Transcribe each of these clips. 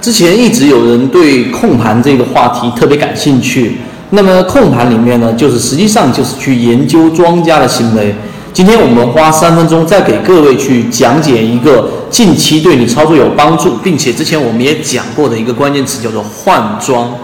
之前一直有人对控盘这个话题特别感兴趣，那么控盘里面呢，就是实际上就是去研究庄家的行为。今天我们花三分钟再给各位去讲解一个近期对你操作有帮助，并且之前我们也讲过的一个关键词叫做换庄。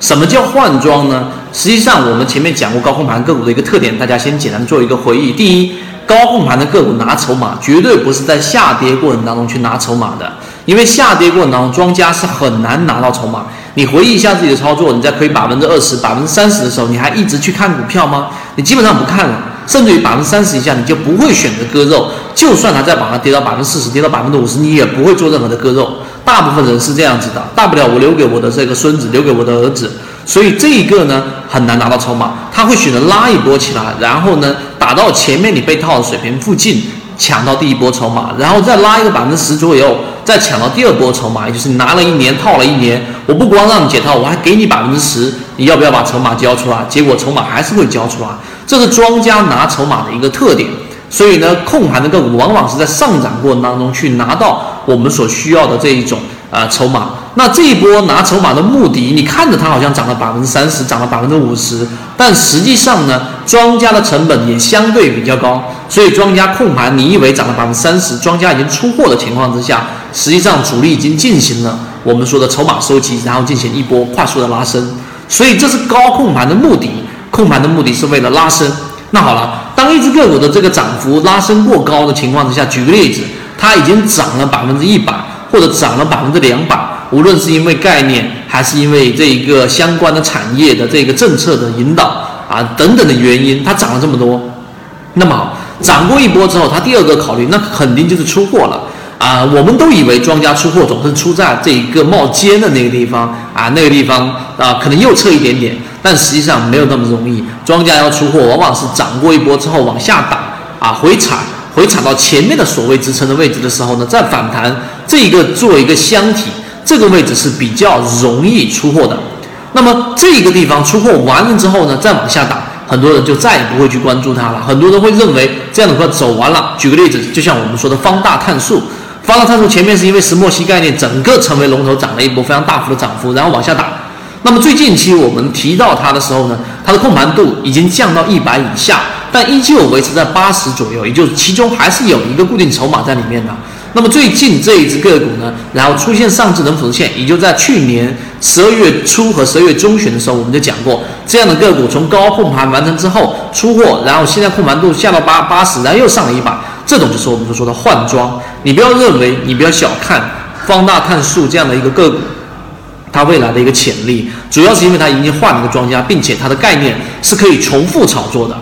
什么叫换庄呢？实际上我们前面讲过高控盘个股的一个特点，大家先简单做一个回忆。第一，高控盘的个股拿筹码绝对不是在下跌过程当中去拿筹码的。因为下跌过程当中，庄家是很难拿到筹码。你回忆一下自己的操作，你在亏百分之二十、百分之三十的时候，你还一直去看股票吗？你基本上不看了，甚至于百分之三十以下，你就不会选择割肉。就算它再往上跌到百分之四十、跌到百分之五十，你也不会做任何的割肉。大部分人是这样子的，大不了我留给我的这个孙子，留给我的儿子。所以这一个呢，很难拿到筹码，他会选择拉一波起来，然后呢，打到前面你被套的水平附近。抢到第一波筹码，然后再拉一个百分之十左右，再抢到第二波筹码，也就是你拿了一年套了一年，我不光让你解套，我还给你百分之十，你要不要把筹码交出来？结果筹码还是会交出来，这是庄家拿筹码的一个特点。所以呢，控盘的个股往往是在上涨过程当中去拿到我们所需要的这一种啊筹码。那这一波拿筹码的目的，你看着它好像涨了百分之三十，涨了百分之五十，但实际上呢，庄家的成本也相对比较高，所以庄家控盘，你以为涨了百分之三十，庄家已经出货的情况之下，实际上主力已经进行了我们说的筹码收集，然后进行一波快速的拉升，所以这是高控盘的目的，控盘的目的是为了拉升。那好了，当一只个股的这个涨幅拉升过高的情况之下，举个例子，它已经涨了百分之一百，或者涨了百分之两百。无论是因为概念，还是因为这一个相关的产业的这个政策的引导啊等等的原因，它涨了这么多。那么涨过一波之后，它第二个考虑，那肯定就是出货了啊。我们都以为庄家出货总是出在这一个冒尖的那个地方啊，那个地方啊可能右侧一点点，但实际上没有那么容易。庄家要出货，往往是涨过一波之后往下打啊，回踩，回踩到前面的所谓支撑的位置的时候呢，再反弹，这一个做一个箱体。这个位置是比较容易出货的，那么这个地方出货完了之后呢，再往下打，很多人就再也不会去关注它了。很多人会认为这样的话走完了。举个例子，就像我们说的方大碳素，方大碳素前面是因为石墨烯概念整个成为龙头，涨了一波非常大幅的涨幅，然后往下打。那么最近期我们提到它的时候呢，它的控盘度已经降到一百以下，但依旧维持在八十左右，也就是其中还是有一个固定筹码在里面的。那么最近这一只个股呢，然后出现上智能辅助线，也就在去年十二月初和十二月中旬的时候，我们就讲过，这样的个股从高控盘完成之后出货，然后现在控盘度下到八八十，然后又上了一把，这种就是我们所说的换装。你不要认为，你不要小看方大碳素这样的一个个股，它未来的一个潜力，主要是因为它已经换了一个庄家，并且它的概念是可以重复炒作的。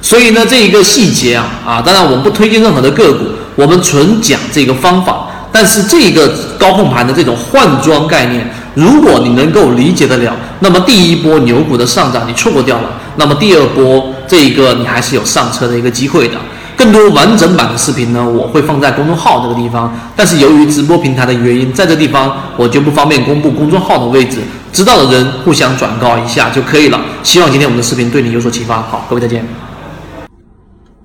所以呢，这一个细节啊啊，当然我们不推荐任何的个股。我们纯讲这个方法，但是这个高控盘的这种换装概念，如果你能够理解得了，那么第一波牛股的上涨你错过掉了，那么第二波这一个你还是有上车的一个机会的。更多完整版的视频呢，我会放在公众号这个地方，但是由于直播平台的原因，在这地方我就不方便公布公众号的位置，知道的人互相转告一下就可以了。希望今天我们的视频对你有所启发。好，各位再见。